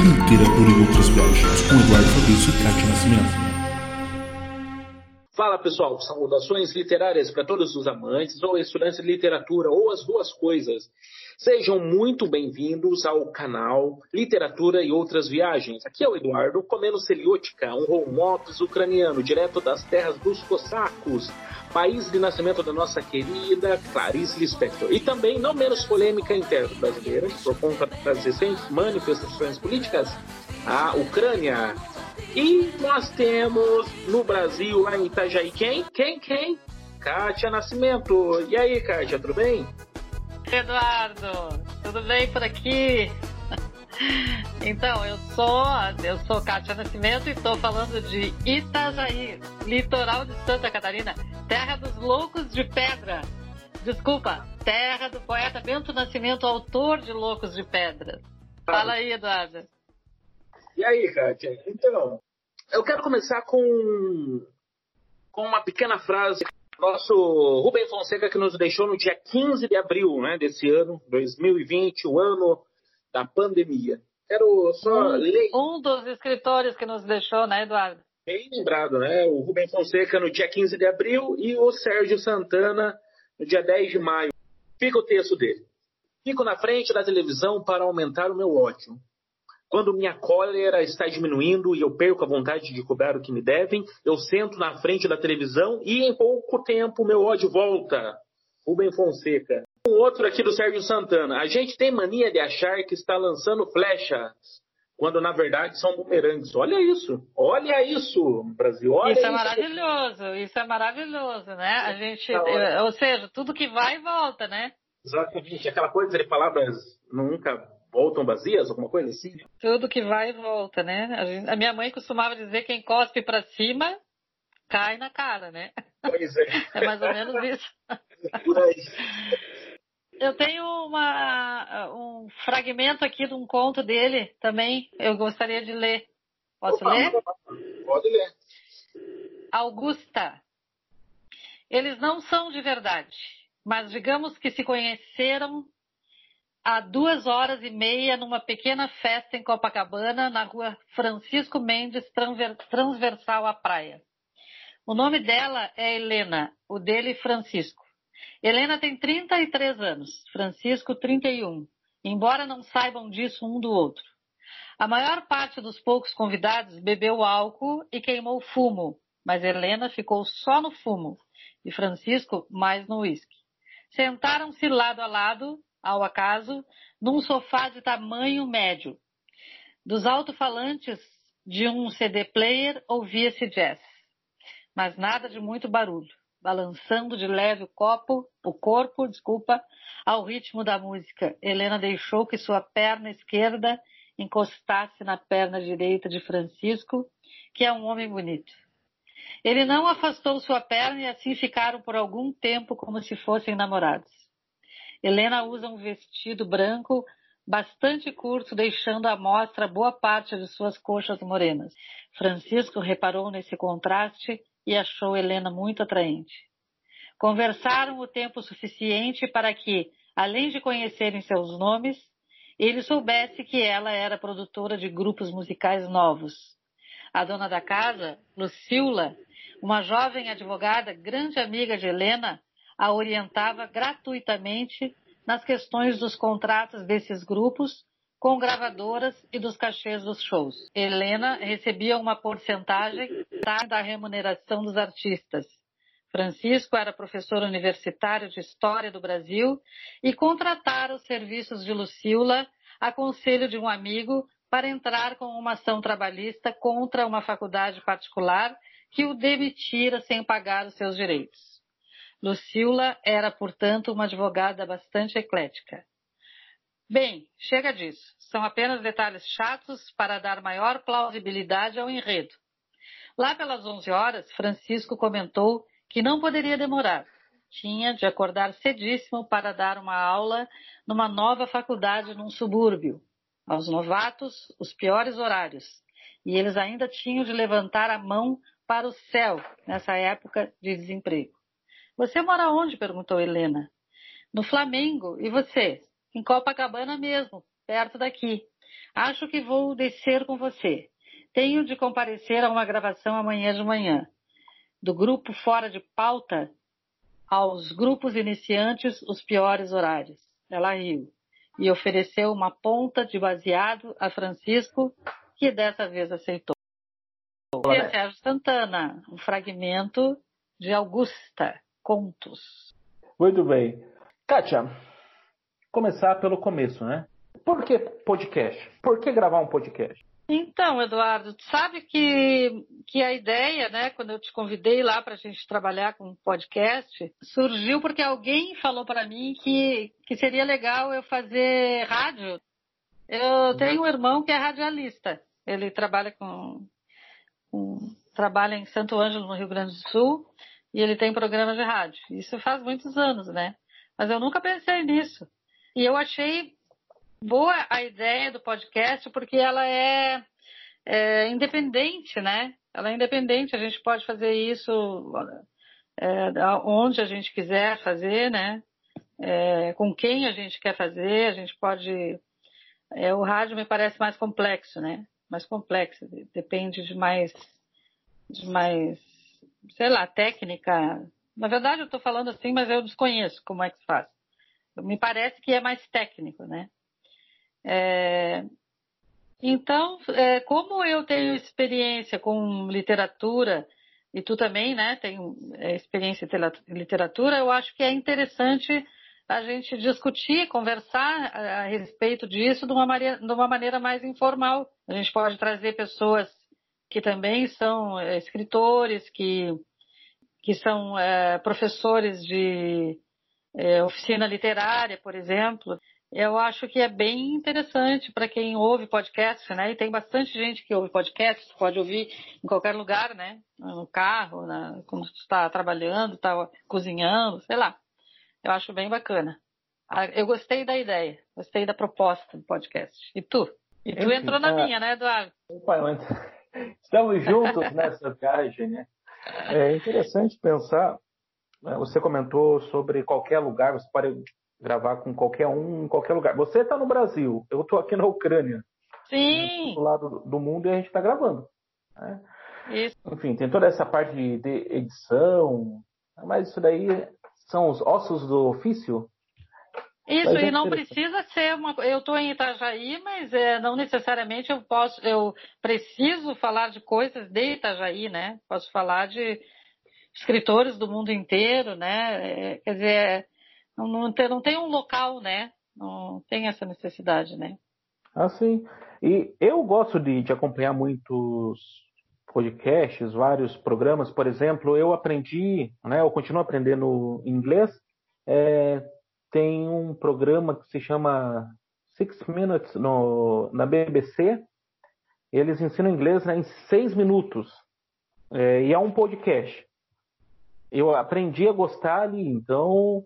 Literatura e outras viagens, com Eduardo Fabrício e Kátia Nascimento. Fala pessoal, saudações literárias para todos os amantes ou estudantes de literatura ou as duas coisas. Sejam muito bem-vindos ao canal Literatura e Outras Viagens. Aqui é o Eduardo, comendo celiótica, um homops ucraniano, direto das terras dos cossacos, país de nascimento da nossa querida Clarice Lispector. E também, não menos polêmica interna brasileira, por conta das recentes manifestações políticas, a Ucrânia. E nós temos no Brasil, lá em Itajaí, quem? Quem? Quem? Kátia Nascimento. E aí, Kátia, tudo bem? Eduardo, tudo bem por aqui? Então, eu sou, eu sou Kátia Nascimento e estou falando de Itajaí, litoral de Santa Catarina, terra dos loucos de pedra. Desculpa, terra do poeta Bento Nascimento, autor de Loucos de Pedra. Fala aí, Eduardo. E aí, Kátia? Então, eu quero começar com, com uma pequena frase. Nosso Rubem Fonseca que nos deixou no dia 15 de abril né, desse ano, 2020, o ano da pandemia. Quero só um, ler. Um dos escritores que nos deixou, né, Eduardo? Bem lembrado, né? O Rubem Fonseca no dia 15 de abril e o Sérgio Santana no dia 10 de maio. Fica o texto dele. Fico na frente da televisão para aumentar o meu ódio. Quando minha cólera está diminuindo e eu perco a vontade de cobrar o que me devem, eu sento na frente da televisão e em pouco tempo meu ódio volta. Rubem Fonseca. Um outro aqui do Sérgio Santana. A gente tem mania de achar que está lançando flechas, quando na verdade são bumerangues. Olha isso. Olha isso, Brasil. Olha isso é isso. maravilhoso. Isso é maravilhoso, né? A gente, ou seja, tudo que vai e volta, né? Exatamente. Aquela coisa de palavras nunca voltam vazias, alguma coisa assim? Tudo que vai e volta, né? A, minha mãe costumava dizer que quem cospe para cima cai na cara, né? Pois é. É mais ou menos isso. Por aí. Eu tenho uma, um fragmento aqui de um conto dele também. Eu gostaria de ler. Posso Opa, ler? Pode ler. Augusta. Eles não são de verdade, mas digamos que se conheceram há duas horas e meia numa pequena festa em Copacabana, na rua Francisco Mendes, transversal à praia. O nome dela é Helena, o dele Francisco. Helena tem 33 anos, Francisco 31, embora não saibam disso um do outro. A maior parte dos poucos convidados bebeu álcool e queimou fumo, mas Helena ficou só no fumo e Francisco mais no uísque. Sentaram-se lado a lado, ao acaso, num sofá de tamanho médio. Dos alto-falantes de um CD player ouvia-se jazz, mas nada de muito barulho, balançando de leve o copo, o corpo, desculpa, ao ritmo da música. Helena deixou que sua perna esquerda encostasse na perna direita de Francisco, que é um homem bonito. Ele não afastou sua perna e assim ficaram por algum tempo como se fossem namorados. Helena usa um vestido branco bastante curto, deixando à mostra boa parte de suas coxas morenas. Francisco reparou nesse contraste e achou Helena muito atraente. Conversaram o tempo suficiente para que, além de conhecerem seus nomes, ele soubesse que ela era produtora de grupos musicais novos. A dona da casa, Lucila, uma jovem advogada, grande amiga de Helena, a orientava gratuitamente nas questões dos contratos desses grupos com gravadoras e dos cachês dos shows. Helena recebia uma porcentagem da remuneração dos artistas. Francisco era professor universitário de História do Brasil e contratara os serviços de Lucila a conselho de um amigo para entrar com uma ação trabalhista contra uma faculdade particular que o demitira sem pagar os seus direitos. Lucila era, portanto, uma advogada bastante eclética. Bem, chega disso. São apenas detalhes chatos para dar maior plausibilidade ao enredo. Lá pelas 11 horas, Francisco comentou que não poderia demorar. Tinha de acordar cedíssimo para dar uma aula numa nova faculdade num subúrbio. Aos novatos, os piores horários. E eles ainda tinham de levantar a mão para o céu nessa época de desemprego. Você mora onde? perguntou Helena. No Flamengo. E você? Em Copacabana mesmo, perto daqui. Acho que vou descer com você. Tenho de comparecer a uma gravação amanhã de manhã. Do grupo Fora de Pauta aos grupos iniciantes, os piores horários. Ela riu e ofereceu uma ponta de baseado a Francisco, que dessa vez aceitou. E é Sérgio Santana, um fragmento de Augusta, Contos. Muito bem. Kátia, começar pelo começo, né? Por que podcast? Por que gravar um podcast? Então, Eduardo, sabe que, que a ideia, né, quando eu te convidei lá para a gente trabalhar com um podcast, surgiu porque alguém falou para mim que, que seria legal eu fazer rádio. Eu tenho um irmão que é radialista. Ele trabalha com, com trabalha em Santo Ângelo, no Rio Grande do Sul, e ele tem programa de rádio. Isso faz muitos anos, né? Mas eu nunca pensei nisso. E eu achei boa a ideia do podcast porque ela é, é independente, né? Ela é independente, a gente pode fazer isso é, onde a gente quiser fazer, né? É, com quem a gente quer fazer, a gente pode. É, o rádio me parece mais complexo, né? Mais complexo, depende de mais, de mais, sei lá, técnica. Na verdade, eu estou falando assim, mas eu desconheço como é que se faz. Me parece que é mais técnico, né? É, então, é, como eu tenho experiência com literatura, e tu também, né, tem é, experiência em literatura, eu acho que é interessante a gente discutir, conversar a, respeito disso de uma, maneira, de uma maneira mais informal. A gente pode trazer pessoas que também são é, escritores, que, que são é, professores de é, oficina literária, por exemplo eu acho que é bem interessante para quem ouve podcast, né? E tem bastante gente que ouve podcast, pode ouvir em qualquer lugar, né? No carro, na, quando está trabalhando, está cozinhando, sei lá. Eu acho bem bacana. Ah, eu gostei da ideia, gostei da proposta do podcast. E tu? E tu Enfim, entrou na minha, né, Eduardo? Opa, estamos juntos nessa viagem, né? É interessante pensar. Né? Você comentou sobre qualquer lugar, você pode gravar com qualquer um em qualquer lugar. Você está no Brasil, eu estou aqui na Ucrânia. Sim. Do lado do mundo e a gente está gravando. Né? Isso. Enfim, tem toda essa parte de, de, edição, mas isso daí são os ossos do ofício. Isso, e não precisa ser uma. Eu estou em Itajaí, mas é, não necessariamente eu posso. Eu preciso falar de coisas de Itajaí, né? Posso falar de escritores do mundo inteiro, né? É, quer dizer, não, não, tem, não tem um local, né? Não tem essa necessidade, né? Ah, sim. E eu gosto de, de acompanhar muitos podcasts, vários programas. Por exemplo, eu aprendi, né? Eu continuo aprendendo inglês. É, tem um programa que se chama Six Minutes no, na BBC. Eles ensinam inglês né, em seis minutos. É, e é um podcast. Eu aprendi a gostar ali, então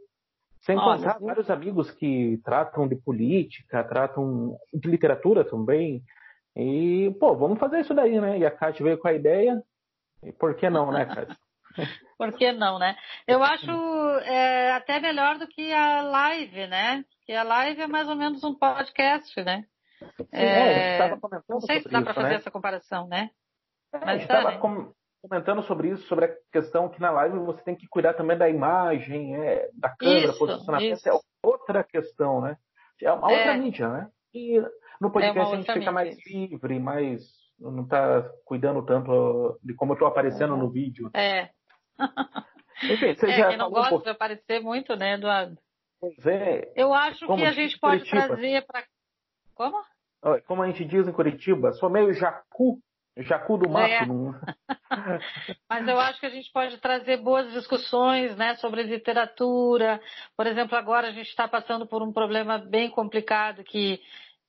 sem contar Olha, vários amigos que tratam de política, tratam de literatura também. E, pô, vamos fazer isso daí, né? E a Kátia veio com a ideia. E por que não, né, Kátia? por que não, né? Eu acho é, até melhor do que a live, né? Porque a live é mais ou menos um podcast, né? Sim, é, é, não sei se dá para fazer né? essa comparação, né? É, Mas tá, né? com, comentando sobre isso, sobre a questão que na live você tem que cuidar também da imagem, é, da câmera, isso, posicionamento, isso. é outra questão, né? É uma é. outra mídia, né? E no podcast é a gente fica mídia. mais livre, mais não está cuidando tanto de como eu estou aparecendo no vídeo. É. Enfim, você é, já não gosta um de aparecer muito, né, Eduardo? Pois é. Eu acho que a gente pode Curitiba. trazer para. Como? Como a gente diz em Curitiba, sou meio jacu Jacu do mato. É. Não... Mas eu acho que a gente pode trazer boas discussões né, sobre literatura. Por exemplo, agora a gente está passando por um problema bem complicado que,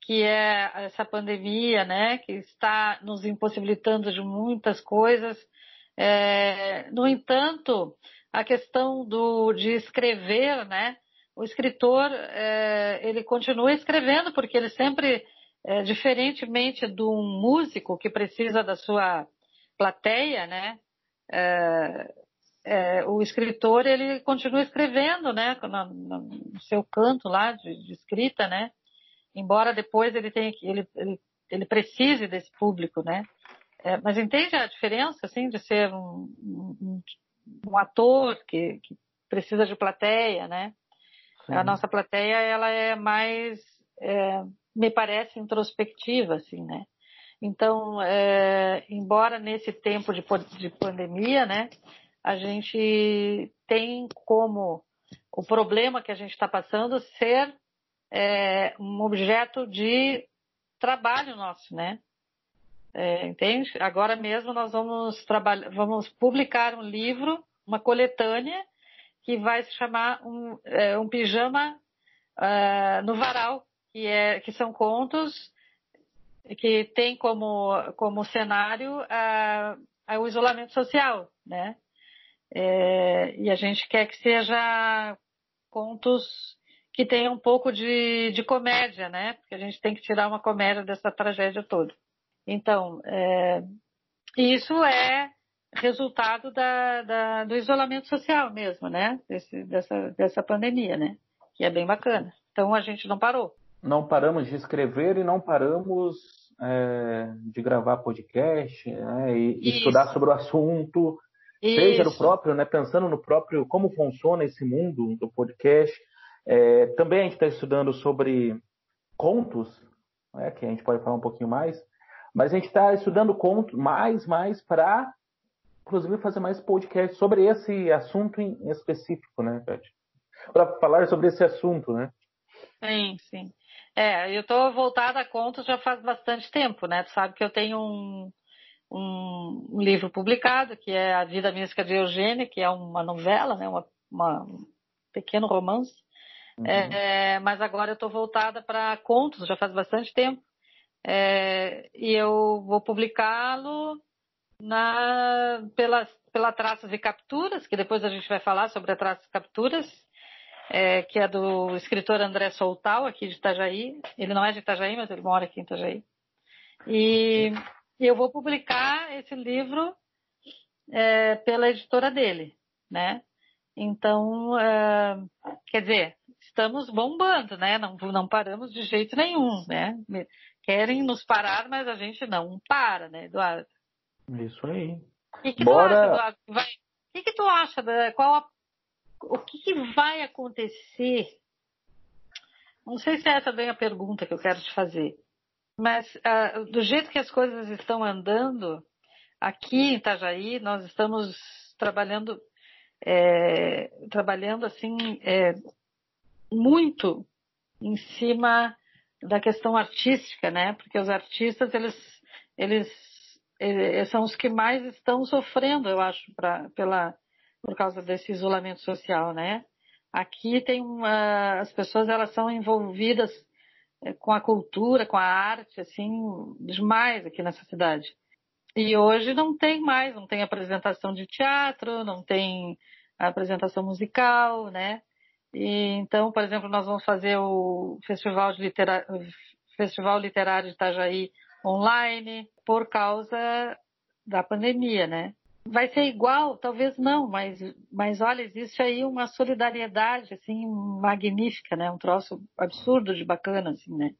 que é essa pandemia, né, que está nos impossibilitando de muitas coisas. É, no entanto, a questão do, de escrever, né, o escritor é, ele continua escrevendo porque ele sempre é, diferentemente de um músico que precisa da sua plateia, né? É, é, o escritor ele continua escrevendo, né? No, seu canto lá de, de, escrita, né? embora depois ele tenha ele, ele, ele precise desse público, né? É, mas entende a diferença, assim, de ser um, um, um ator que, que, precisa de plateia, né? Sim. A nossa plateia, ela é mais, é, me parece, introspectiva, assim, né? Então, é, embora nesse tempo de, de pandemia, né, a gente tem como o problema que a gente está passando ser é, um objeto de trabalho nosso, né? É, entende? Agora mesmo nós vamos trabalhar, vamos publicar um livro, uma coletânea que vai se chamar um, é, um pijama uh, no varal, que, é, que são contos que tem como, como cenário uh, o isolamento social, né? É, e a gente quer que seja contos que tenham um pouco de, de comédia, né? Porque a gente tem que tirar uma comédia dessa tragédia toda. Então, é, isso é resultado da, da, do isolamento social mesmo, né? Desse, dessa, dessa pandemia, né? Que é bem bacana. Então a gente não parou. Não paramos de escrever e não paramos é, de gravar podcast né? e estudar sobre o assunto, isso. seja no próprio, né? Pensando no próprio como funciona esse mundo do podcast. É, também a gente está estudando sobre contos, né? que a gente pode falar um pouquinho mais. Mas a gente está estudando conto mais, mais para, inclusive, fazer mais podcast sobre esse assunto em específico, né, Pet? Para falar sobre esse assunto, né? Sim, sim. É, eu estou voltada a contos já faz bastante tempo, né? Tu sabe que eu tenho um, um, livro publicado, que é A Vida Mística de Eugênia, que é uma novela, né? Uma, uma um pequeno romance. Uhum. É, mas agora eu estou voltada para contos, já faz bastante tempo. É, e eu vou publicá-lo na, pela, pela Traças e Capturas, que depois a gente vai falar sobre a Traças e Capturas, é, que é do escritor André Soltal, aqui de Itajaí. Ele não é de Itajaí, mas ele mora aqui em Itajaí. E, eu vou publicar esse livro é, pela editora dele, né? Então, é, quer dizer, estamos bombando, né? Não, não paramos de jeito nenhum, né? Querem nos parar, mas a gente não para, né, Eduardo? Isso aí. O que, que Bora... tu acha, Eduardo? Vai... O que, que tu acha? Da... Qual a... O que, que vai acontecer? Não sei se é essa bem a pergunta que eu quero te fazer, mas uh, do jeito que as coisas estão andando, aqui em Itajaí, nós estamos trabalhando, é, trabalhando assim, é, muito em cima da questão artística, né? Porque os artistas eles eles, eles são os que mais estão sofrendo, eu acho, pra, pela por causa desse isolamento social, né? Aqui tem uma, as pessoas elas são envolvidas eh, com a cultura, com a arte, assim, demais aqui nessa cidade. E hoje não tem mais, não tem apresentação de teatro, não tem apresentação musical, né? E, então, por exemplo, nós vamos fazer o Festival, de. Festival Literário de Itajaí online por causa da pandemia, né? Vai ser igual? Talvez não, mas, mas olha, existe aí uma solidariedade, assim, magnífica, né? Um troço absurdo de bacana, assim, né?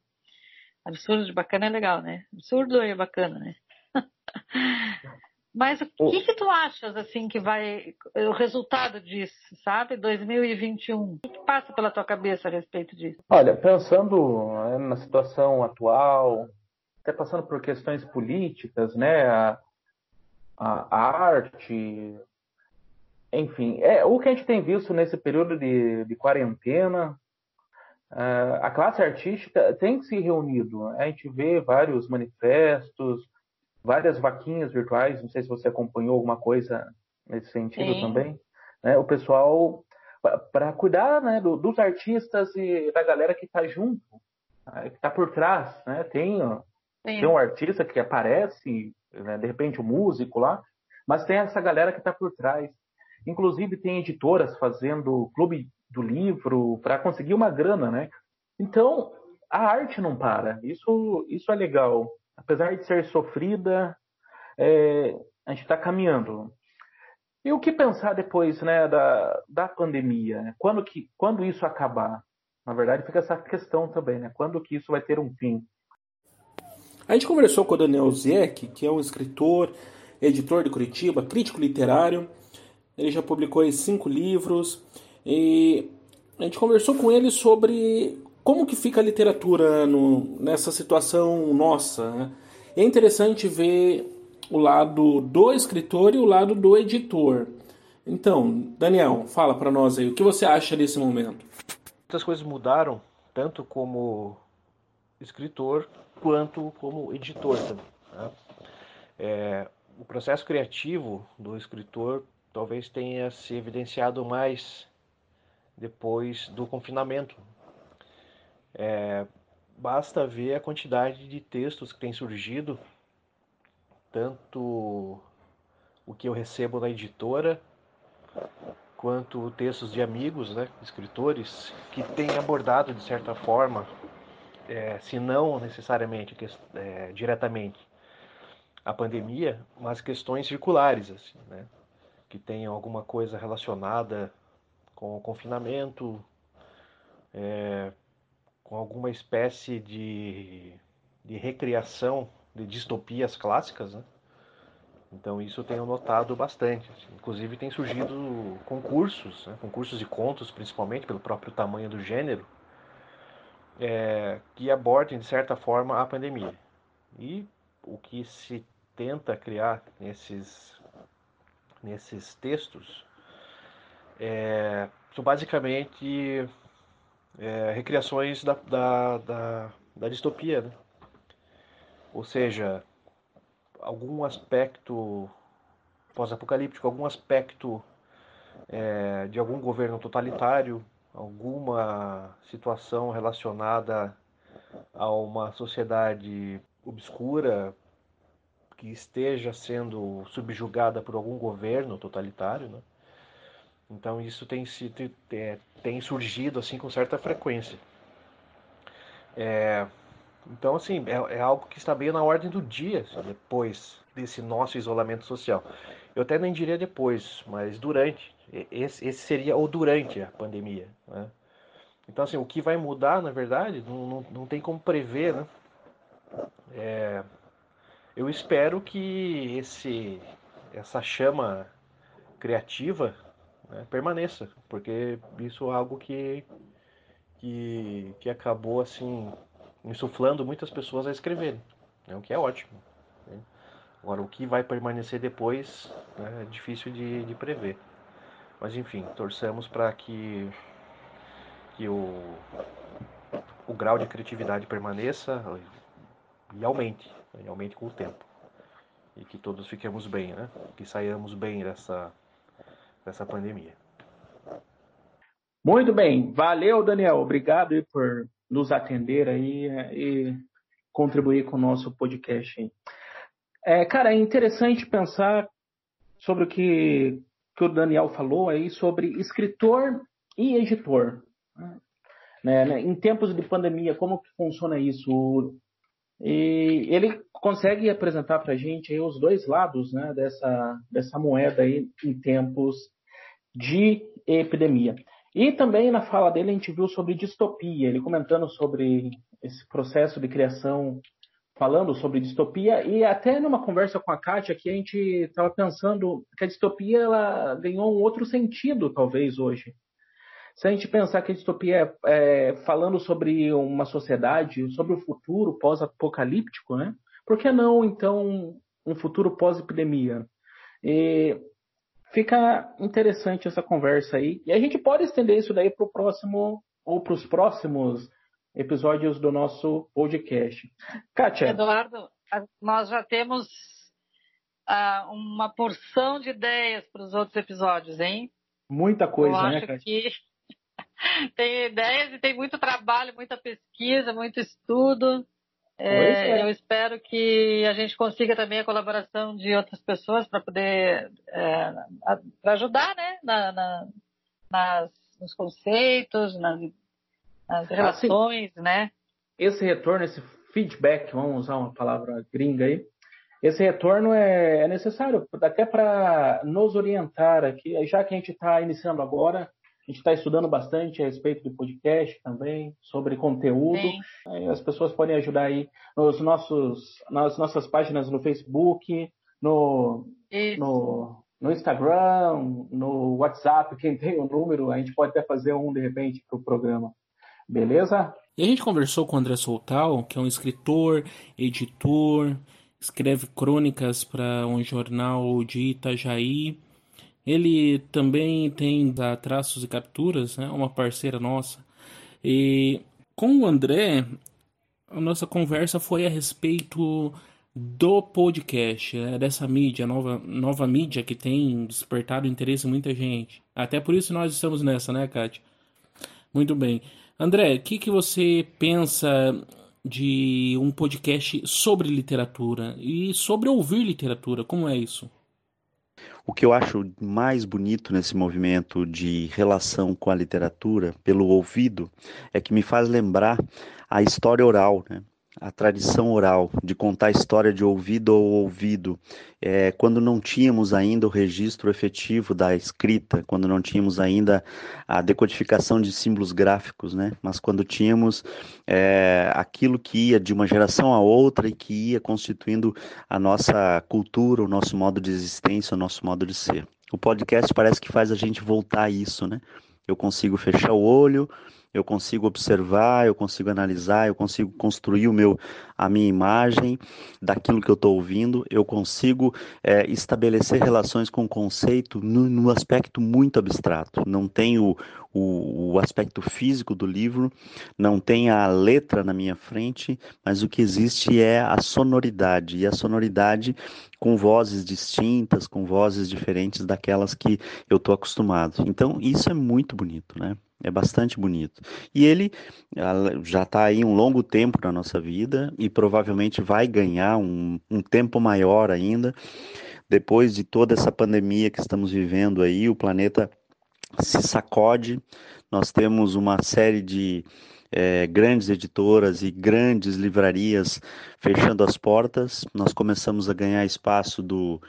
Absurdo de bacana é legal, né? Absurdo é bacana, né? Mas o que, que tu achas, assim, que vai. O resultado disso, sabe? 2021. O que, passa pela tua cabeça a respeito disso? Olha, pensando né, na situação atual, até passando por questões políticas, né? A, a, a arte, enfim, é o que a gente tem visto nesse período de, de quarentena. Uh, a classe artística tem se reunido. A gente vê vários manifestos, várias vaquinhas virtuais, não sei se você acompanhou alguma coisa nesse sentido Sim. também, né? O pessoal para cuidar, né, do, dos artistas e da galera que está junto, né, que está por trás, né? Tem, tem um artista que aparece, né, de repente o um músico lá, mas tem essa galera que está por trás. Inclusive tem editoras fazendo clube do livro para conseguir uma grana, né? Então a arte não para. Isso, isso é legal apesar de ser sofrida, é, a gente está caminhando. E o que pensar depois né, da, da pandemia? Quando, que, quando isso acabar? Na verdade, fica essa questão também, né? Quando que isso vai ter um fim? A gente conversou com o Daniel Zieck, que é um escritor, editor de Curitiba, crítico literário. Ele já publicou cinco livros e a gente conversou com ele sobre como que fica a literatura no, nessa situação nossa. Né? É interessante ver o lado do escritor e o lado do editor. Então, Daniel, fala para nós aí, o que você acha desse momento? Muitas coisas mudaram, tanto como escritor quanto como editor também. Né? É, o processo criativo do escritor talvez tenha se evidenciado mais depois do confinamento. É, basta ver a quantidade de textos que tem surgido, tanto o que eu recebo na editora, quanto textos de amigos, né, escritores, que têm abordado de certa forma é, se não necessariamente é, diretamente a pandemia, mas questões circulares, assim, né? que tenham alguma coisa relacionada com o confinamento, é, com alguma espécie de, de recriação de distopias clássicas, né? Então isso eu tenho notado bastante. Assim. Inclusive tem surgido concursos, né? concursos de contos, principalmente pelo próprio tamanho do gênero, é, que abordem, de certa forma, a pandemia. E o que se tenta criar nesses, nesses textos é, são basicamente é, recriações da, da, da, da distopia. Né? Ou seja, algum aspecto pós-apocalíptico, algum aspecto é, de algum governo totalitário, alguma situação relacionada a uma sociedade obscura que esteja sendo subjugada por algum governo totalitário, né? Então isso tem, sido, é, tem surgido assim com certa frequência. É, então assim é, é, algo que está bem na ordem do dia assim, depois desse nosso isolamento social. Eu até nem diria depois, mas durante. Esse, esse seria o durante a pandemia. Né? Então, assim, o que vai mudar, na verdade, não, não, não tem como prever, né? É, eu espero que esse, essa chama criativa né, permaneça, porque isso é algo que, que, que acabou, assim, insuflando muitas pessoas a escreverem, né, o que é ótimo. Né? Agora, o que vai permanecer depois né, é difícil de, de prever. Mas enfim, torçamos para que, que o, o grau de criatividade permaneça e aumente, e aumente com o tempo. E que todos fiquemos bem, né? Que saiamos bem dessa, dessa pandemia. Muito bem, valeu Daniel, obrigado por nos atender aí é, e contribuir com o nosso podcast. É, cara, é interessante pensar sobre o que, que o Daniel falou aí sobre escritor e editor. Né, né? Em tempos de pandemia, como que funciona isso? E ele consegue apresentar para a gente os dois lados né, dessa, dessa moeda aí em tempos de epidemia. E também na fala dele a gente viu sobre distopia, ele comentando sobre esse processo de criação falando sobre distopia e até numa conversa com a Kátia que a gente estava pensando que a distopia ela ganhou um outro sentido talvez hoje. Se a gente pensar que a distopia é, é falando sobre uma sociedade, sobre o futuro pós-apocalíptico, né? Por que não então um futuro pós-epidemia? E fica interessante essa conversa aí. E a gente pode estender isso daí para o próximo ou para os próximos episódios do nosso podcast. Kátia. Eduardo, nós já temos uh, uma porção de ideias para os outros episódios, hein? Muita coisa, Eu né, Kátia? Que tem ideias e tem muito trabalho, muita pesquisa, muito estudo. É, é. Eu espero que a gente consiga também a colaboração de outras pessoas para poder é, ajudar né, na, na, nas, nos conceitos, nas as relações, assim, né? Esse retorno, esse feedback, vamos usar uma palavra gringa aí, esse retorno é, é necessário até para nos orientar aqui, já que a gente está iniciando agora, A gente está estudando bastante a respeito do podcast também, sobre conteúdo. Aí as pessoas podem ajudar aí nos nossos, nas nossas páginas no Facebook, no, no, no, Instagram, no WhatsApp. Quem tem o número, a gente pode até fazer um de repente para o programa. Beleza? E a gente conversou com o André Soltal, que é um escritor, editor, escreve crônicas para um jornal de Itajaí. Ele também tem da Traços e Capturas, né, uma parceira nossa. E com o André, a nossa conversa foi a respeito do podcast, né, dessa mídia, nova, nova mídia que tem despertado interesse em muita gente. Até por isso nós estamos nessa, né, Kátia? Muito bem. André, o que, que você pensa de um podcast sobre literatura e sobre ouvir literatura? Como é isso? O que eu acho mais bonito nesse movimento de relação com a literatura, pelo ouvido, é que me faz lembrar a história oral, né? A tradição oral, de contar a história de ouvido ou ouvido, é, quando não tínhamos ainda o registro efetivo da escrita, quando não tínhamos ainda a decodificação de símbolos gráficos, né? mas quando tínhamos é, aquilo que ia de uma geração a outra e que ia constituindo a nossa cultura, o nosso modo de existência, o nosso modo de ser. O podcast parece que faz a gente voltar a isso, né? Eu consigo fechar o olho, eu consigo observar, eu consigo analisar, eu consigo construir o meu, a minha imagem daquilo que eu estou ouvindo, eu consigo é, estabelecer relações com o conceito no, no, aspecto muito abstrato. Não tem o, o, o aspecto físico do livro, não tem a letra na minha frente, mas o que existe é a sonoridade, e a sonoridade com vozes distintas, com vozes diferentes daquelas que eu estou acostumado. Então, isso é muito bonito, né? É bastante bonito. E ele já está aí um longo tempo na nossa vida e provavelmente vai ganhar um, um tempo maior ainda. Depois de toda essa pandemia que estamos vivendo aí, o planeta se sacode. Nós temos uma série de é, grandes editoras e grandes livrarias fechando as portas. Nós começamos a ganhar espaço do.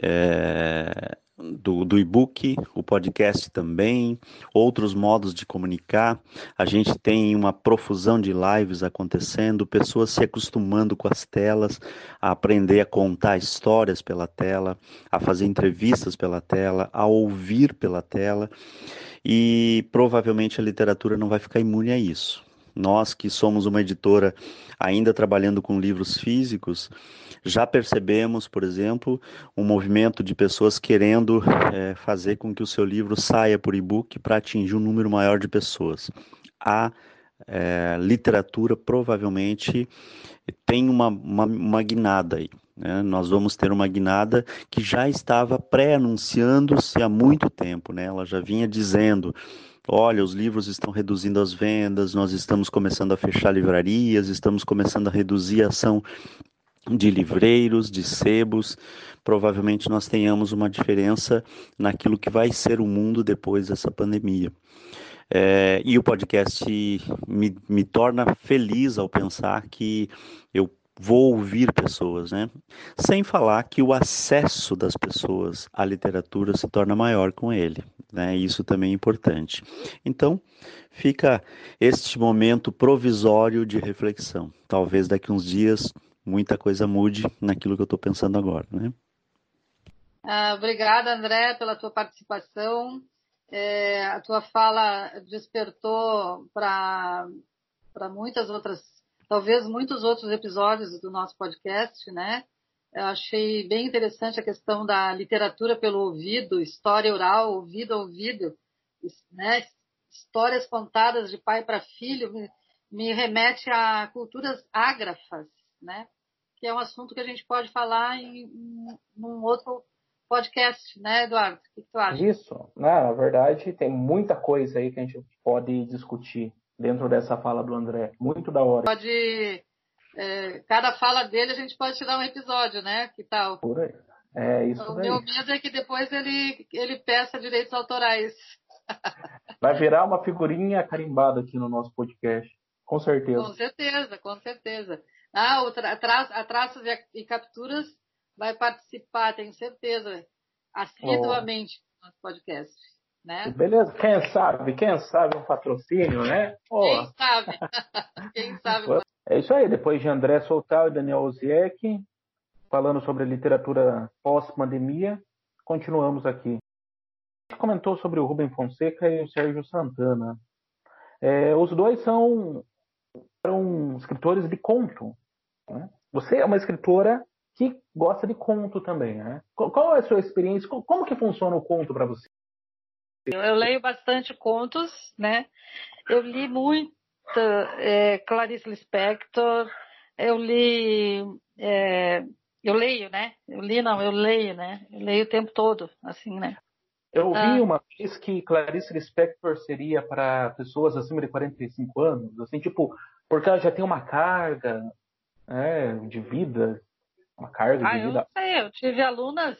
É, do, do e-book, o podcast também, outros modos de comunicar. A gente tem uma profusão de lives acontecendo, pessoas se acostumando com as telas, a aprender a contar histórias pela tela, a fazer entrevistas pela tela, a ouvir pela tela. E provavelmente a literatura não vai ficar imune a isso. Nós que somos uma editora ainda trabalhando com livros físicos, já percebemos, por exemplo, um movimento de pessoas querendo é, fazer com que o seu livro saia por e-book para atingir um número maior de pessoas. A é, literatura provavelmente tem uma, uma, uma guinada aí. Né? Nós vamos ter uma guinada que já estava pré-anunciando-se há muito tempo. Né? Ela já vinha dizendo olha, os livros estão reduzindo as vendas, nós estamos começando a fechar livrarias, estamos começando a reduzir a ação de livreiros, de sebos, provavelmente nós tenhamos uma diferença naquilo que vai ser o mundo depois dessa pandemia. É, e o podcast me, me torna feliz ao pensar que eu vou ouvir pessoas, né? Sem falar que o acesso das pessoas à literatura se torna maior com ele, né? Isso também é importante. Então, fica este momento provisório de reflexão. Talvez daqui uns dias muita coisa mude naquilo que eu estou pensando agora, né? Ah, obrigada, André, pela tua participação. É, a tua fala despertou para muitas outras, talvez muitos outros episódios do nosso podcast, né? Eu achei bem interessante a questão da literatura pelo ouvido, história oral, ouvido a ouvido, né? Histórias contadas de pai para filho me, me remete a culturas ágrafas, né? que é um assunto que a gente pode falar em, em um outro podcast, né, Eduardo? O que, tu acha? Isso, na verdade, tem muita coisa aí que a gente pode discutir dentro dessa fala do André. Muito da hora. Pode. É, cada fala dele a gente pode tirar um episódio, né? Que tal? Por aí. É isso O daí. meu medo é que depois ele, ele peça direitos autorais. Vai virar uma figurinha carimbada aqui no nosso podcast. Com certeza. Com certeza, com certeza. Ah, o tra tra a Traços e, e Capturas vai participar, tenho certeza, assiduamente oh. no nosso podcast. Né? Beleza, quem sabe, quem sabe um patrocínio, né? Oh. Quem sabe? quem sabe? É isso aí, depois de André Soltal e Daniel Oziek, falando sobre literatura pós-pandemia, continuamos aqui. A gente comentou sobre o Rubem Fonseca e o Sérgio Santana. É, os dois são, são escritores de conto. Né? Você é uma escritora que gosta de conto também, né? Qual é a sua experiência? Como que funciona o conto para você? Eu leio bastante contos, né? Eu li muito é, Clarice Lispector, eu li, é, eu leio, né? Eu li não, eu leio, né? Eu leio o tempo todo, assim, né? Eu ouvi ah. uma vez que Clarice Lispector seria para pessoas acima de 45 anos, assim, tipo, porque ela já tem uma carga é, de vida, uma carga ah, de vida. Eu sei, eu tive alunas,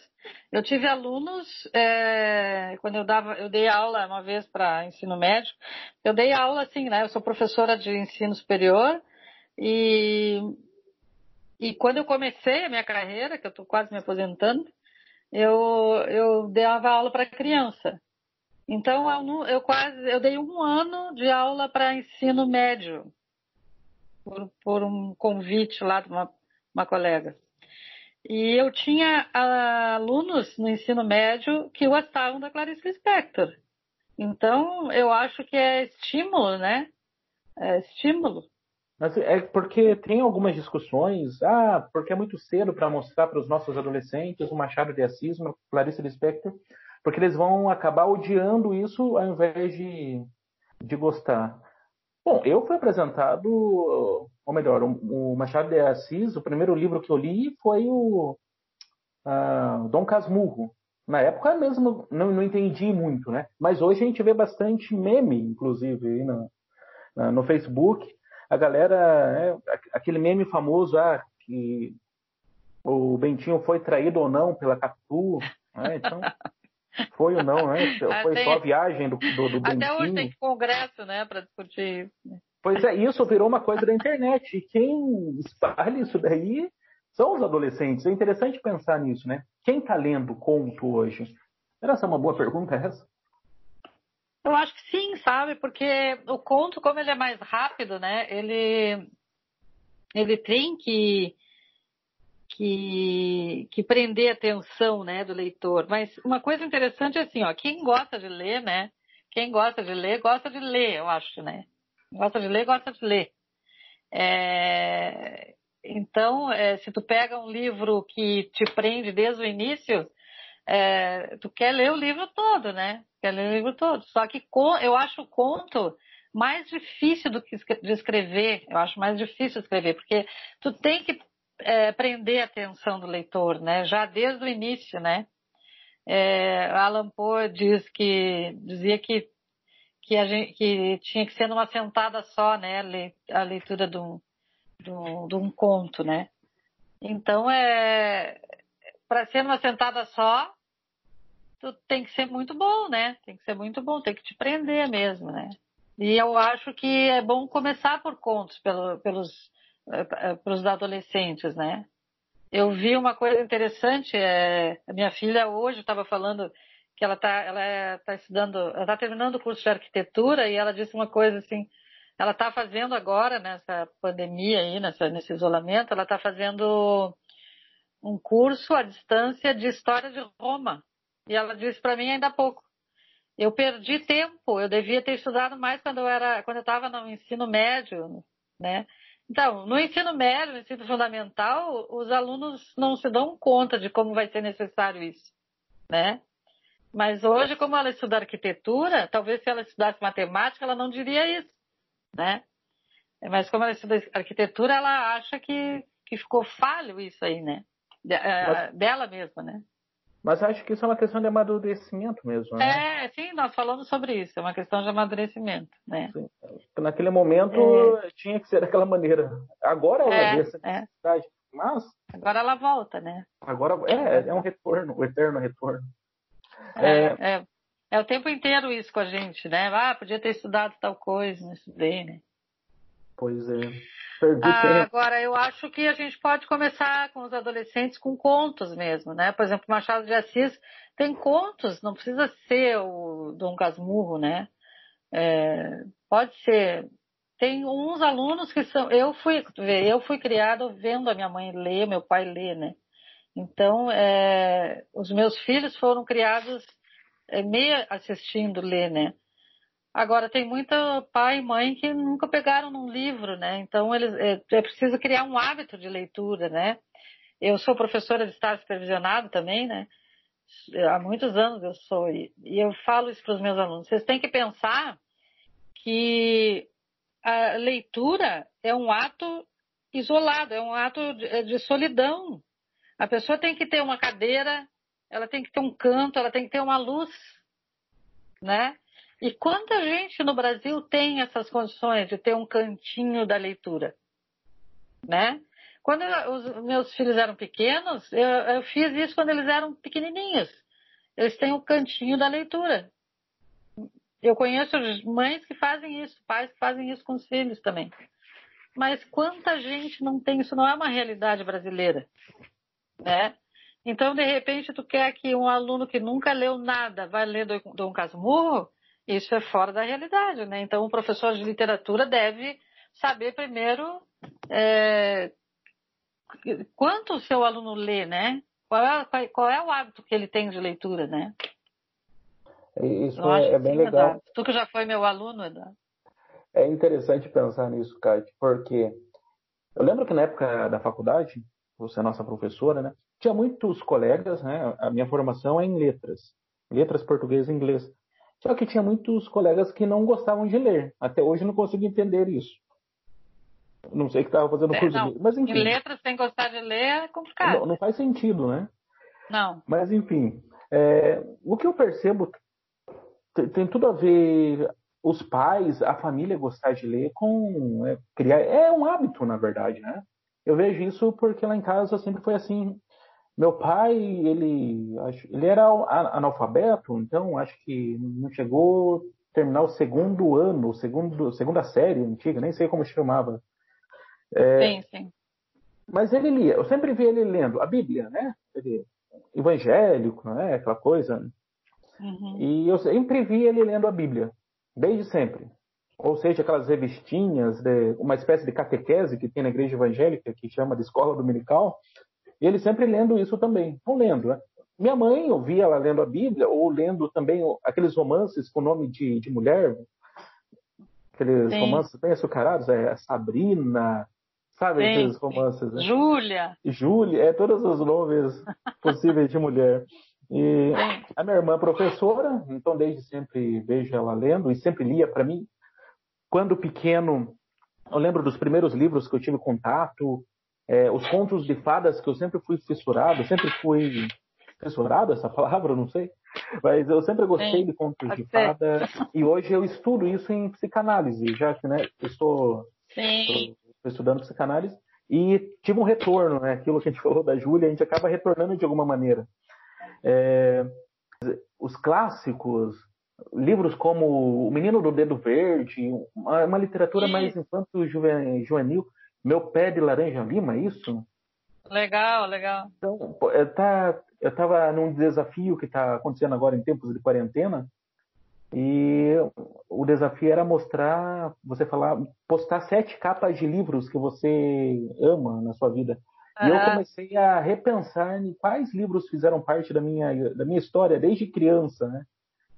eu tive alunos é, quando eu dava, eu dei aula uma vez para ensino médio, eu dei aula assim, né? Eu sou professora de ensino superior e e quando eu comecei a minha carreira, que eu estou quase me aposentando, eu, eu dava aula para criança. Então eu, eu, quase eu dei um ano de aula para ensino médio por, por, um convite lá de uma, uma colega. E eu tinha alunos no ensino médio que gostavam da Clarice Lispector. Então eu acho que é estímulo, né? É estímulo. Mas é porque tem algumas discussões, ah, porque é muito cedo para mostrar para os nossos adolescentes o Machado de Assis, o Clarice Lispector, porque eles vão acabar odiando isso ao invés de, de gostar. Bom, eu fui apresentado, ou melhor, o, Machado de Assis, o primeiro livro que eu li foi o uh, Dom Casmurro. Na época mesmo não, não entendi muito, né? Mas hoje a gente vê bastante meme, inclusive, aí no, no Facebook, a galera, é, aquele meme famoso, ah, que o Bentinho foi traído ou não pela Capitu, né? Então, foi ou não, né? Foi Até... só a viagem do, do, do Até Bentinho. hoje tem congresso, né, para discutir isso. Pois é, isso virou uma coisa da internet. E quem espalha isso daí são os adolescentes. É interessante pensar nisso, né? Quem está lendo conto hoje? Essa é uma boa pergunta, essa? Eu acho que sim, sabe? Porque o conto, como ele é mais rápido, né? Ele, ele tem que, que, que prender a atenção né, do leitor. Mas uma coisa interessante é assim, ó, quem gosta de ler, né? Quem gosta de ler, gosta de ler, eu acho, né? Gosta de ler, gosta de ler. É, então, é, se tu pega um livro que te prende desde o início, é, tu quer ler o livro todo, né? Quer ler o livro todo. Só que eu acho o conto mais difícil do que de escrever. Eu acho mais difícil escrever, porque tu tem que é, prender a atenção do leitor, né? Já desde o início, né? É, Alan Poe diz que dizia que que, a gente, que tinha que ser numa sentada só, né? A leitura de um, de um, de um conto, né? Então é para ser numa sentada só, tu tem que ser muito bom, né? Tem que ser muito bom, tem que te prender mesmo, né? E eu acho que é bom começar por contos pelo, pelos eh, pelos adolescentes, né? Eu vi uma coisa interessante, é, a minha filha hoje estava falando que ela está ela tá estudando, ela está terminando o curso de arquitetura e ela disse uma coisa assim, ela está fazendo agora nessa pandemia aí, nessa, nesse isolamento, ela está fazendo um curso à distância de história de Roma. E ela disse para mim ainda há pouco. Eu perdi tempo, eu devia ter estudado mais quando eu era, quando eu estava no ensino médio, né? Então, no ensino médio, no ensino fundamental, os alunos não se dão conta de como vai ser necessário isso, né? Mas hoje, como ela estuda arquitetura, talvez se ela estudasse matemática, ela não diria isso, né? Mas como ela estuda arquitetura, ela acha que, que ficou falho isso aí, né? Eh, dela mesma, né? Mas acho que isso é uma questão de amadurecimento mesmo, né? É, sim, nós falamos sobre isso, é uma questão de amadurecimento, né? Sim. Naquele momento é. tinha que ser daquela maneira. Agora ela é, vê essa é. necessidade, é. mas... Agora ela volta, né? Agora, é, é um retorno, o um eterno retorno. É, é, é, o tempo inteiro isso com a gente, né? Ah, podia ter estudado tal coisa, não estudei, né? Pois é. Ah, agora, eu acho que a gente pode começar com os adolescentes com contos mesmo, né? Por exemplo, Machado de Assis tem contos, não precisa ser o Dom Casmurro, né? É, pode ser. Tem uns alunos que são. Eu fui, eu fui criada vendo a minha mãe ler, meu pai ler, né? Então, é, os meus filhos foram criados é, assistindo ler, né? Agora, tem muita pai e mãe que nunca pegaram num livro, né? Então, eles, é, é preciso criar um hábito de leitura, né? Eu sou professora de estágio supervisionado também, né? Há muitos anos eu sou, e, e eu falo isso para os meus alunos. Vocês têm que pensar que a leitura é um ato isolado, é um ato de, de solidão. A pessoa tem que ter uma cadeira, ela tem que ter um canto, ela tem que ter uma luz, né? E quanta gente no Brasil tem essas condições de ter um cantinho da leitura, né? Quando eu, os meus filhos eram pequenos, eu, eu, fiz isso quando eles eram pequenininhos. Eles têm um cantinho da leitura. Eu conheço mães que fazem isso, pais que fazem isso com os filhos também. Mas quanta gente não tem isso? Não é uma realidade brasileira, né? Então, de repente, tu quer que um aluno que nunca leu nada vai ler Dom Casmurro? Isso é fora da realidade, né? Então, o professor de literatura deve saber primeiro é, quanto o seu aluno lê, né? Qual é, qual é, o hábito que ele tem de leitura, né? Isso é, é, bem sim, legal. Eduardo. Tu que já foi meu aluno, Eduardo. É interessante pensar nisso, Kate, porque eu lembro que na época da faculdade, você é nossa professora, né? Tinha muitos colegas, né? A minha formação é em letras, letras português e inglês. Só que tinha muitos colegas que não gostavam de ler. Até hoje não consigo entender isso. Não sei o que estava fazendo É, curso não, de... Mas enfim. Em letras, sem gostar de ler, é complicado. Não, não faz sentido, né? Não. Mas enfim. é, o que eu percebo tem, tem tudo a ver os pais, a família gostar de ler com é, criar. É um hábito, na verdade, né? Eu vejo isso porque lá em casa sempre foi assim. Meu pai, ele, ele era analfabeto, então acho que não chegou a terminar o segundo ano, o segundo, segunda série antiga, nem sei como chamava. Sim, sim. Mas ele lia, eu sempre vi ele lendo a Bíblia, né? Ele, evangélico, né? Aquela coisa. Uhum. E eu sempre vi ele lendo a Bíblia, desde sempre. Ou seja, aquelas revistinhas, de, uma espécie de catequese que tem na igreja evangélica, que chama de escola dominical, e ele sempre lendo isso também. Não lendo, né? Minha mãe, eu via ela lendo a Bíblia, ou lendo também aqueles romances com nome de, de mulher, aqueles Sim. romances bem açucarados, é Sabrina, sabe? Sim, Aqueles romances, né? Júlia. Júlia, é todos os nomes possíveis de mulher. E a minha irmã é professora, então desde sempre vejo ela lendo e sempre lia para mim. Quando pequeno, eu lembro dos primeiros livros que eu tive contato, é, os contos de fadas que eu sempre fui fissurado, sempre fui fissurado essa palavra, não sei, mas eu sempre gostei Sim, de contos de ser. fada e hoje eu estudo isso em psicanálise, já que né, estou. Estou estudando psicanálise e tive um retorno, né? Aquilo que a gente falou da Júlia, a gente acaba retornando de alguma maneira. É, os clássicos, livros como O Menino do Dedo Verde, uma, uma literatura Isso. mais infanto juve- juvenil, Meu Pé de Laranja Lima, é isso? Legal, legal. Então, eu tá, estava num desafio que está acontecendo agora em tempos de quarentena e o desafio era mostrar, você falar, postar sete capas de livros que você ama na sua vida. E eu Aham. comecei a repensar em quais livros fizeram parte da minha, da minha história desde criança, né?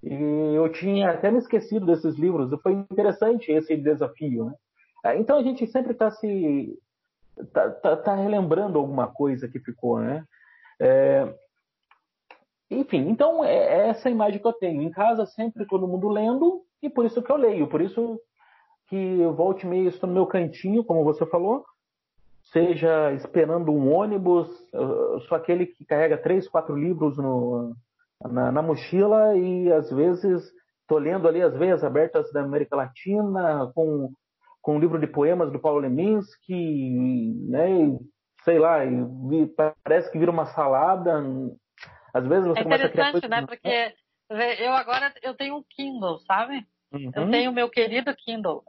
E eu tinha até me esquecido desses livros. Foi interessante esse desafio, né? Ah, Então a gente sempre está se tá, tá, tá relembrando alguma coisa que ficou, né? É, enfim, então é é essa imagem que eu tenho. Em casa sempre todo mundo lendo e por isso que eu leio, por isso que eu volte meia estou no meu cantinho, como você falou, seja esperando um ônibus, eu sou aquele que carrega três, quatro livros no, na, na mochila e às vezes estou lendo ali as veias abertas da América Latina com, com um livro de poemas do Paulo Leminski, né? e, sei lá, parece que vira uma salada. Às vezes você É começa a criar coisas né? Porque eu agora eu tenho um Kindle, sabe? Eu Uhum. tenho o meu querido Kindle.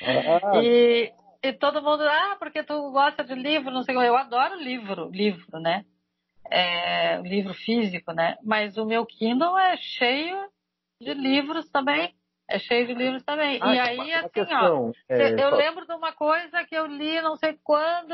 Ah, E e todo mundo, ah, porque tu gosta de livro, não sei Eu adoro livro, livro, né? É, livro físico, né? Mas o meu Kindle é cheio de livros também. É cheio de livros também. Ah, e aí, uma, assim, questão, ó, é, eu só... lembro de uma coisa que eu li não sei quando,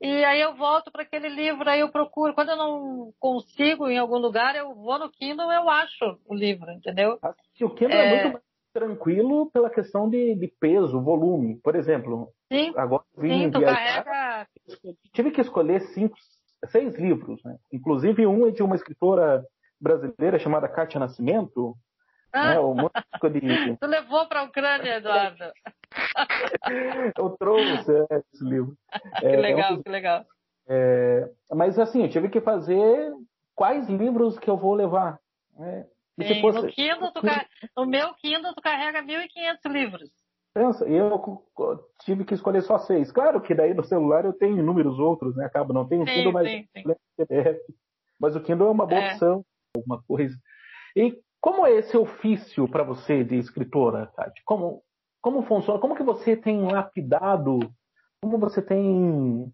e aí eu volto para aquele livro, aí eu procuro. Quando eu não consigo em algum lugar, eu vou no Kindle eu acho o livro, entendeu? o Kindle é, é muito mais tranquilo pela questão de, de, peso, volume. Por exemplo, sim, agora vim sim, viajar, carrega... tive que escolher cinco, seis livros, né? Inclusive um é de uma escritora brasileira chamada Kátia Nascimento, né? O de... Tu levou para a Ucrânia, Eduardo. eu trouxe é, esse livro. que é, legal, é, que legal. É, mas assim, eu tive que fazer quais livros que eu vou levar. Né? Sim, fosse... no, Kindle, tu no meu Kindle tu carrega 1.500 livros. Pensa, eu tive que escolher só seis. Claro que daí no celular eu tenho inúmeros outros, né? Acaba, não tenho o Kindle, mas sim, sim. Mas o Kindle é uma boa é. opção, alguma coisa. E como é esse ofício para você de escritora, Tati? Como, como funciona? Como que você tem lapidado? Como você tem,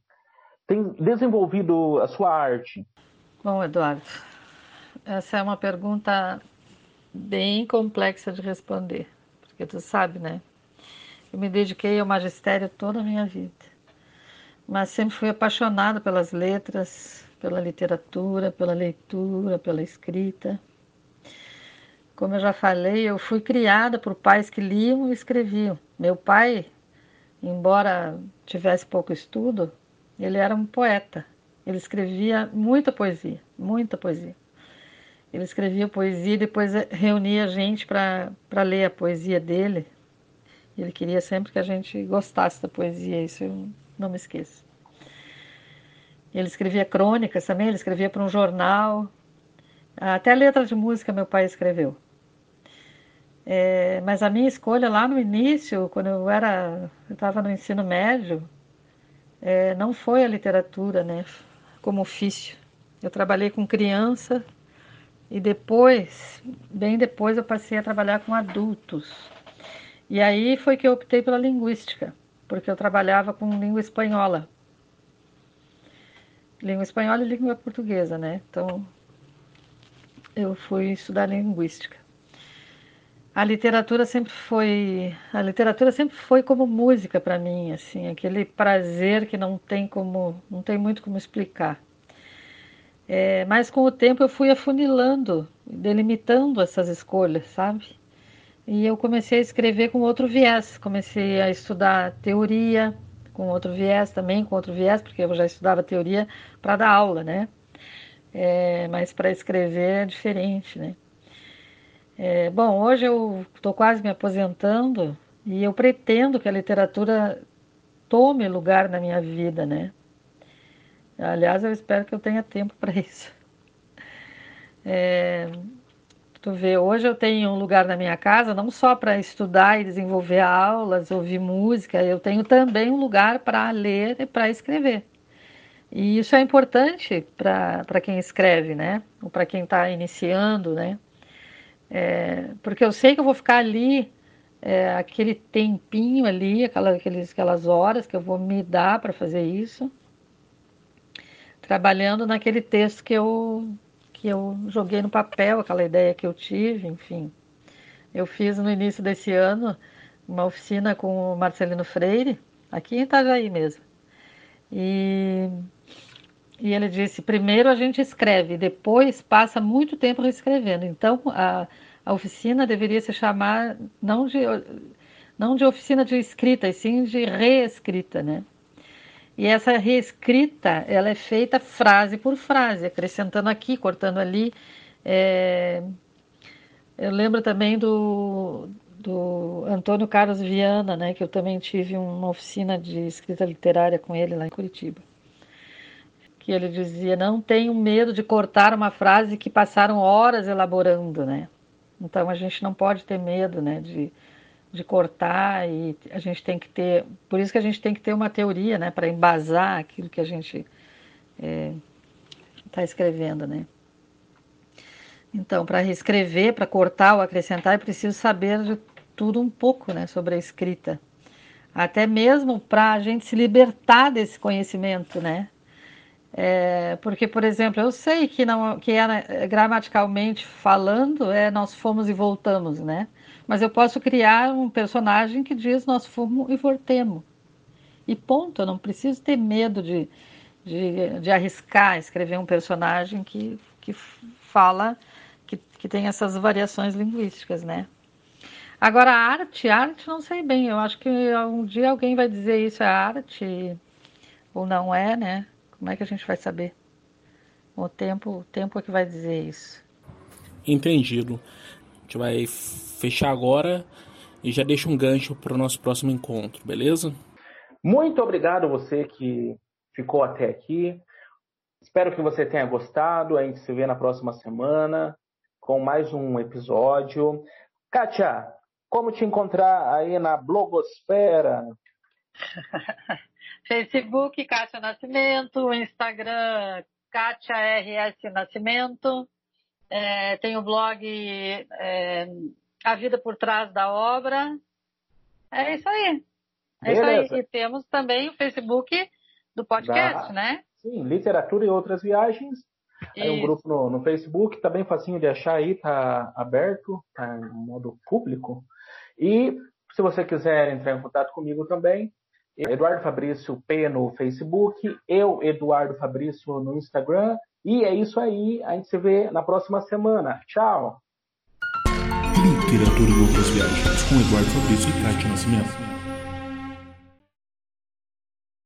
tem desenvolvido a sua arte? Bom, Eduardo, essa é uma pergunta bem complexa de responder, porque tu sabe, né? Eu me dediquei ao magistério toda a minha vida, mas sempre fui apaixonada pelas letras, pela literatura, pela leitura, pela escrita. Como eu já falei, eu fui criada por pais que liam e escreviam. Meu pai, embora tivesse pouco estudo, ele era um poeta. Ele escrevia muita poesia, muita poesia. Ele escrevia poesia e depois reunia gente para ler a poesia dele. Ele queria sempre que a gente gostasse da poesia, isso eu não me esqueço. Ele escrevia crônicas também, ele escrevia para um jornal. Até letra de música meu pai escreveu. É, mas a minha escolha lá no início, quando eu era, eu estava no ensino médio, é, não foi a literatura, né, como ofício. Eu trabalhei com criança e depois, bem depois, eu passei a trabalhar com adultos. E aí foi que eu optei pela linguística, porque eu trabalhava com língua espanhola. Língua espanhola e língua portuguesa, né? Então, eu fui estudar linguística a literatura sempre foi a literatura sempre foi como música para mim assim aquele prazer que não tem como não tem muito como explicar é, mas com o tempo eu fui afunilando delimitando essas escolhas sabe e eu comecei a escrever com outro viés comecei a estudar teoria com outro viés também com outro viés porque eu já estudava teoria para dar aula né é, mas para escrever é diferente né é, bom, hoje eu estou quase me aposentando e eu pretendo que a literatura tome lugar na minha vida, né? Aliás, eu espero que eu tenha tempo para isso. É, tu vê, hoje eu tenho um lugar na minha casa não só para estudar e desenvolver aulas, ouvir música, eu tenho também um lugar para ler e para escrever. E isso é importante para quem escreve, né? Ou para quem está iniciando, né? É, porque eu sei que eu vou ficar ali é, aquele tempinho ali, aquela, aqueles, aquelas horas que eu vou me dar para fazer isso, trabalhando naquele texto que eu, que eu joguei no papel, aquela ideia que eu tive, enfim. Eu fiz no início desse ano uma oficina com o Marcelino Freire, aqui em Itajaí mesmo. E e ele disse: primeiro a gente escreve, depois passa muito tempo reescrevendo. Então a, a oficina deveria se chamar não de, não de oficina de escrita, e sim de reescrita, né? E essa reescrita ela é feita frase por frase, acrescentando aqui, cortando ali. É... Eu lembro também do, do Antônio Carlos Viana, né, que eu também tive uma oficina de escrita literária com ele lá em Curitiba que ele dizia: não tenho medo de cortar uma frase que passaram horas elaborando, né? Então a gente não pode ter medo, né, de, de cortar e a gente tem que ter, por isso que a gente tem que ter uma teoria, né, para embasar aquilo que a gente está é, tá escrevendo, né? Então, para reescrever, para cortar ou acrescentar, é preciso saber de tudo um pouco, né, sobre a escrita. até mesmo para a gente se libertar desse conhecimento, né? É, porque, por exemplo, eu sei que, não, que é, gramaticalmente falando, é nós fomos e voltamos, né? Mas eu posso criar um personagem que diz nós fomos e voltemos. E ponto, eu não preciso ter medo de, de, de arriscar escrever um personagem que, que fala, que, que tem essas variações linguísticas, né? Agora, arte, arte não sei bem, eu acho que um dia alguém vai dizer isso é arte ou não é, né? Como é que a gente vai saber? O tempo, o tempo é que vai dizer isso. Entendido. A gente vai fechar agora e já deixa um gancho para o nosso próximo encontro, beleza? Muito obrigado você que ficou até aqui. Espero que você tenha gostado. A gente se vê na próxima semana com mais um episódio. Kátia, como te encontrar aí na blogosfera? Facebook, Kátia Nascimento, Instagram, Kátia RS Nascimento. É, tem o blog é, A Vida por Trás da Obra. É isso aí. É Beleza. isso aí. E temos também o Facebook do podcast, da... né? Sim, Literatura e Outras Viagens. Aí um grupo no, no, Facebook, tá bem facinho de achar aí, tá aberto, tá em modo público. E se você quiser entrar em contato comigo também, Eduardo Fabrício P no Facebook, eu, Eduardo Fabrício no Instagram. E é isso aí, a gente se vê na próxima semana. Tchau! Literatura e outras viagens com Eduardo Fabrício e Cátia Nascimento.